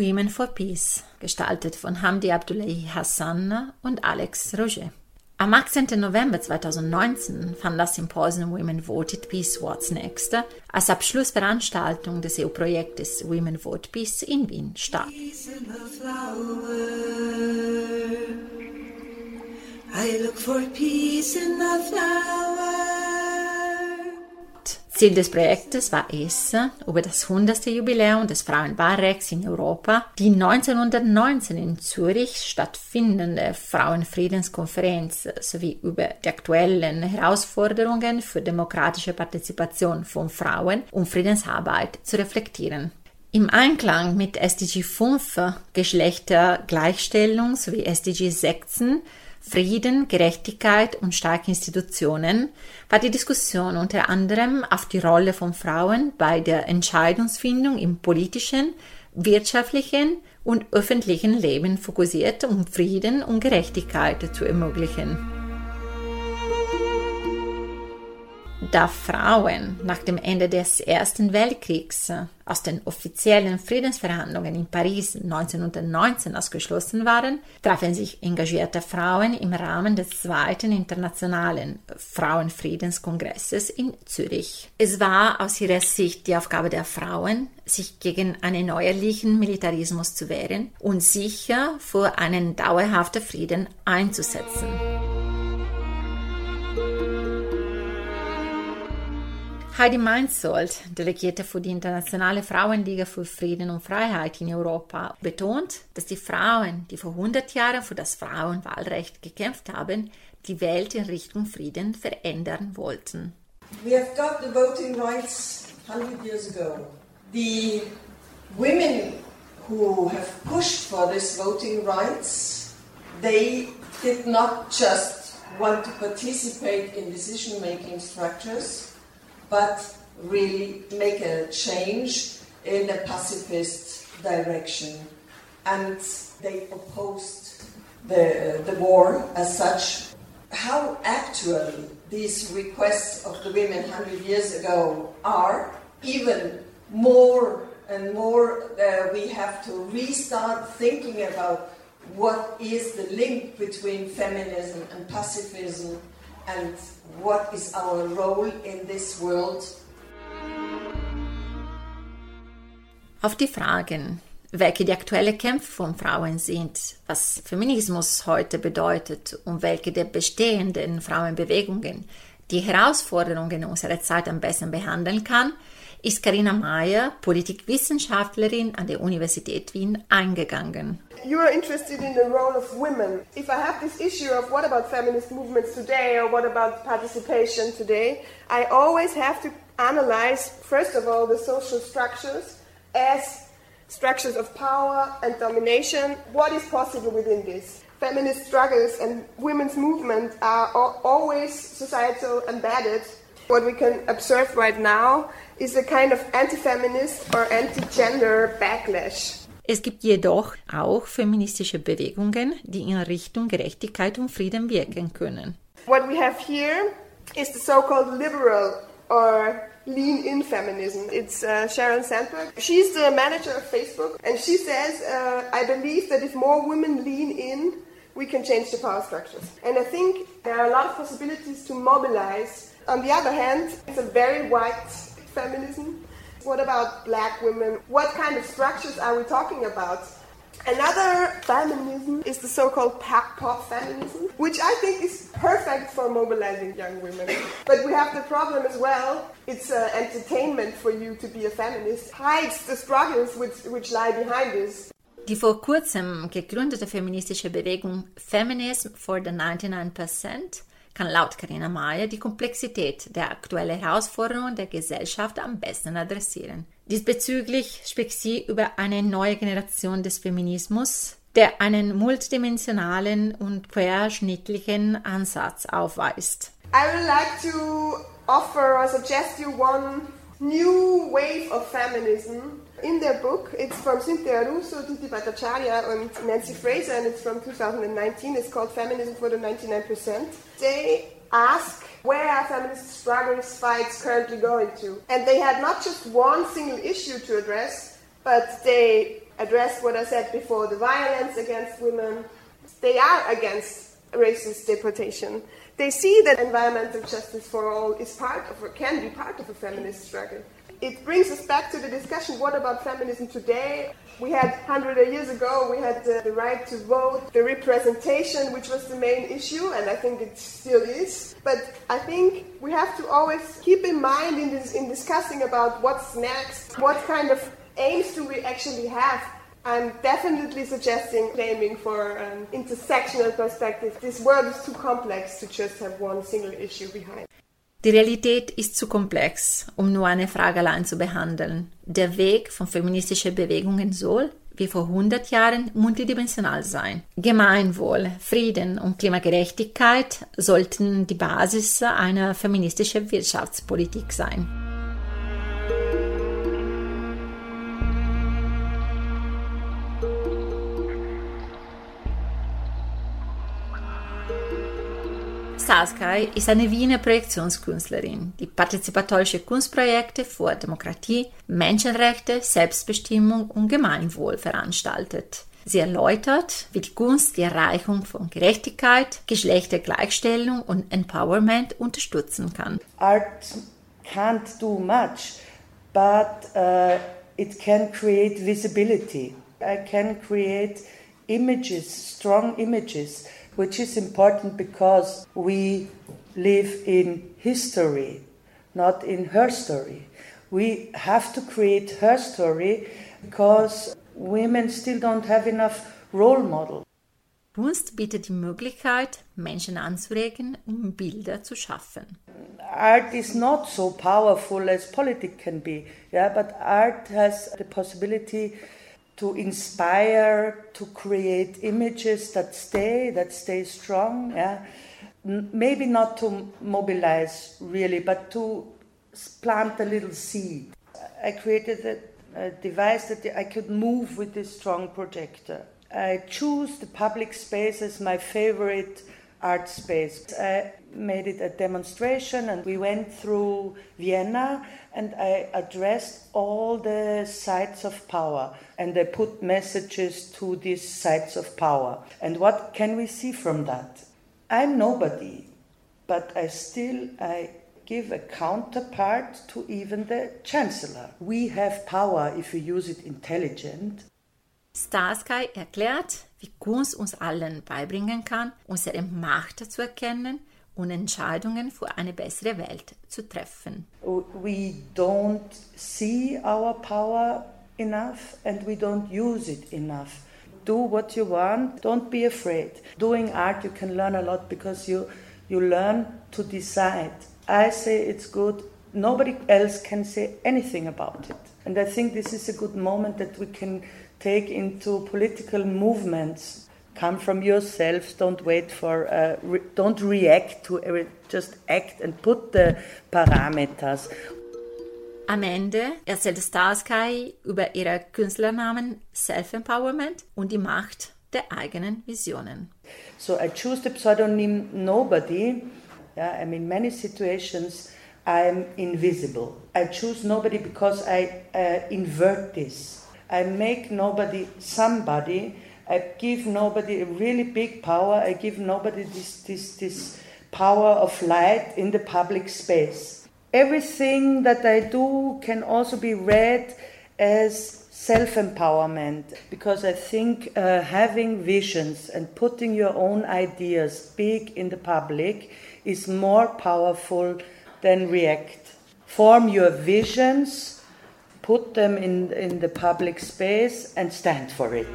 Women for Peace, gestaltet von Hamdi Abdullahi Hassan und Alex Roger. Am 18. November 2019 fand das Symposium Women Voted Peace What's Next als Abschlussveranstaltung des EU-Projektes Women Vote Peace in Wien statt. I look for peace in the flower. Ziel des Projektes war es, über das 100. Jubiläum des Frauenwahlrechts in Europa die 1919 in Zürich stattfindende Frauenfriedenskonferenz sowie über die aktuellen Herausforderungen für demokratische Partizipation von Frauen und Friedensarbeit zu reflektieren. Im Einklang mit SDG 5 Geschlechtergleichstellung sowie SDG 16 Frieden, Gerechtigkeit und starke Institutionen war die Diskussion unter anderem auf die Rolle von Frauen bei der Entscheidungsfindung im politischen, wirtschaftlichen und öffentlichen Leben fokussiert, um Frieden und Gerechtigkeit zu ermöglichen. Da Frauen nach dem Ende des Ersten Weltkriegs aus den offiziellen Friedensverhandlungen in Paris 1919 ausgeschlossen waren, trafen sich engagierte Frauen im Rahmen des zweiten internationalen Frauenfriedenskongresses in Zürich. Es war aus ihrer Sicht die Aufgabe der Frauen, sich gegen einen neuerlichen Militarismus zu wehren und sicher für einen dauerhaften Frieden einzusetzen. Heidi Meinzold, Delegierte für die Internationale Frauenliga für Frieden und Freiheit in Europa, betont, dass die Frauen, die vor 100 Jahren für das Frauenwahlrecht gekämpft haben, die Welt in Richtung Frieden verändern wollten. We have got the voting rights 100 years ago. The women who have pushed for this voting rights, they did not just want to participate in decision-making structures, but really make a change in a pacifist direction. And they opposed the, the war as such. How actual these requests of the women 100 years ago are, even more and more, uh, we have to restart thinking about what is the link between feminism and pacifism and what is our role in this world? Auf die Fragen, welche die aktuellen Kämpfe von Frauen sind, was Feminismus heute bedeutet und welche der bestehenden Frauenbewegungen die Herausforderungen unserer Zeit am besten behandeln kann, ist Karina Mayer, Politikwissenschaftlerin an der Universität Wien, eingegangen. You are interested in the role of women. If I have this issue of what about feminist movements today or what about participation today, I always have to analyze, first of all, the social structures as structures of power and domination. What is possible within this? Feminist struggles and women's movement are always societal embedded. What we can observe right now is a kind of anti-feminist or anti-gender backlash. Es gibt jedoch auch feministische Bewegungen, die in Richtung Gerechtigkeit und Frieden wirken können. What we have here is the so-called liberal or lean-in feminism. It's uh, Sharon Sandberg. She's the manager of Facebook, and she says, uh, "I believe that if more women lean in, we can change the power structures." And I think there are a lot of possibilities to mobilize. On the other hand, it's a very white feminism. What about black women? What kind of structures are we talking about? Another feminism is the so-called pop pop feminism, which I think is perfect for mobilizing young women. But we have the problem as well. It's uh, entertainment for you to be a feminist. Hides the struggles which, which lie behind this. Die vor kurzem gegründete feministische Bewegung Feminism for the 99% kann laut Karina Mayer die Komplexität der aktuellen Herausforderungen der Gesellschaft am besten adressieren. Diesbezüglich spricht sie über eine neue Generation des Feminismus, der einen multidimensionalen und querschnittlichen Ansatz aufweist. I would like to offer or suggest you one new wave of feminism in their book. It's from Cynthia Russo, Titi Bhattacharya, and Nancy Fraser, and it's from 2019. It's called Feminism for the 99%. They ask where are feminist struggles, fights currently going to? And they had not just one single issue to address, but they addressed what I said before the violence against women. They are against racist deportation. They see that environmental justice for all is part of, or can be part of a feminist struggle. It brings us back to the discussion what about feminism today? We had 100 years ago, we had the, the, right to vote, the representation, which was the main issue, and I think it still is. But I think we have to always keep in mind in, this, in discussing about what's next, what kind of aims do we actually have I'm definitely suggesting claiming for an intersectional perspective. This world is too complex to just have one single issue behind. Die Realität ist zu komplex, um nur eine Frage allein zu behandeln. Der Weg von feministischen Bewegungen soll, wie vor 100 Jahren, multidimensional sein. Gemeinwohl, Frieden und Klimagerechtigkeit sollten die Basis einer feministischen Wirtschaftspolitik sein. Saskai ist eine Wiener Projektionskünstlerin, die partizipatorische Kunstprojekte für Demokratie, Menschenrechte, Selbstbestimmung und Gemeinwohl veranstaltet. Sie erläutert, wie die Kunst die Erreichung von Gerechtigkeit, Geschlechtergleichstellung und Empowerment unterstützen kann. Art can't do much, but uh, it can create visibility. I can create images, strong images. Which is important because we live in history, not in her story. We have to create her story because women still don't have enough role models. Kunst bietet die Möglichkeit, Menschen anzuregen, um Bilder zu schaffen. Art is not so powerful as politics can be, yeah, but art has the possibility to inspire, to create images that stay, that stay strong. Yeah? Maybe not to mobilize really, but to plant a little seed. I created a, a device that I could move with this strong projector. I choose the public space as my favorite art space. I made it a demonstration and we went through Vienna and I addressed all the sites of power and I put messages to these sites of power. And what can we see from that? I'm nobody, but I still I give a counterpart to even the chancellor. We have power if we use it intelligent. Starsky erklärt, wie Kunst uns allen beibringen kann, unsere Macht zu erkennen und Entscheidungen für eine bessere Welt zu treffen. We don't see our power enough and we don't use it enough. Do what you want, don't be afraid. Doing art you can learn a lot because you you learn to decide. I say it's good, nobody else can say anything about it. And I think this is a good moment that we can take into political movements come from yourselves don't wait for uh, re don't react to every, just act and put the parameters am Ende erzählt Starsky über ihre Künstlernamen Self-Empowerment und die Macht der eigenen Visionen. So I choose the pseudonym Nobody. Yeah, I mean, many situations I'm invisible. I choose Nobody because I uh, invert this. I make nobody somebody. I give nobody a really big power. I give nobody this, this, this power of light in the public space. Everything that I do can also be read as self empowerment because I think uh, having visions and putting your own ideas big in the public is more powerful than react. Form your visions put them in, in the public space and stand for it.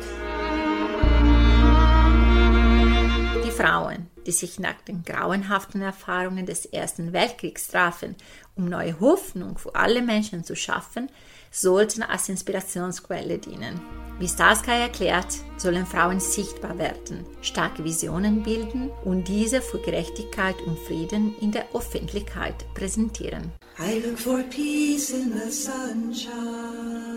Die Frauen, die sich nach den grauenhaften Erfahrungen des Ersten Weltkriegs trafen, um neue Hoffnung für alle Menschen zu schaffen, sollten als Inspirationsquelle dienen. Wie Starsky erklärt, sollen Frauen sichtbar werden, starke Visionen bilden und diese für Gerechtigkeit und Frieden in der Öffentlichkeit präsentieren. I look for peace in the sunshine.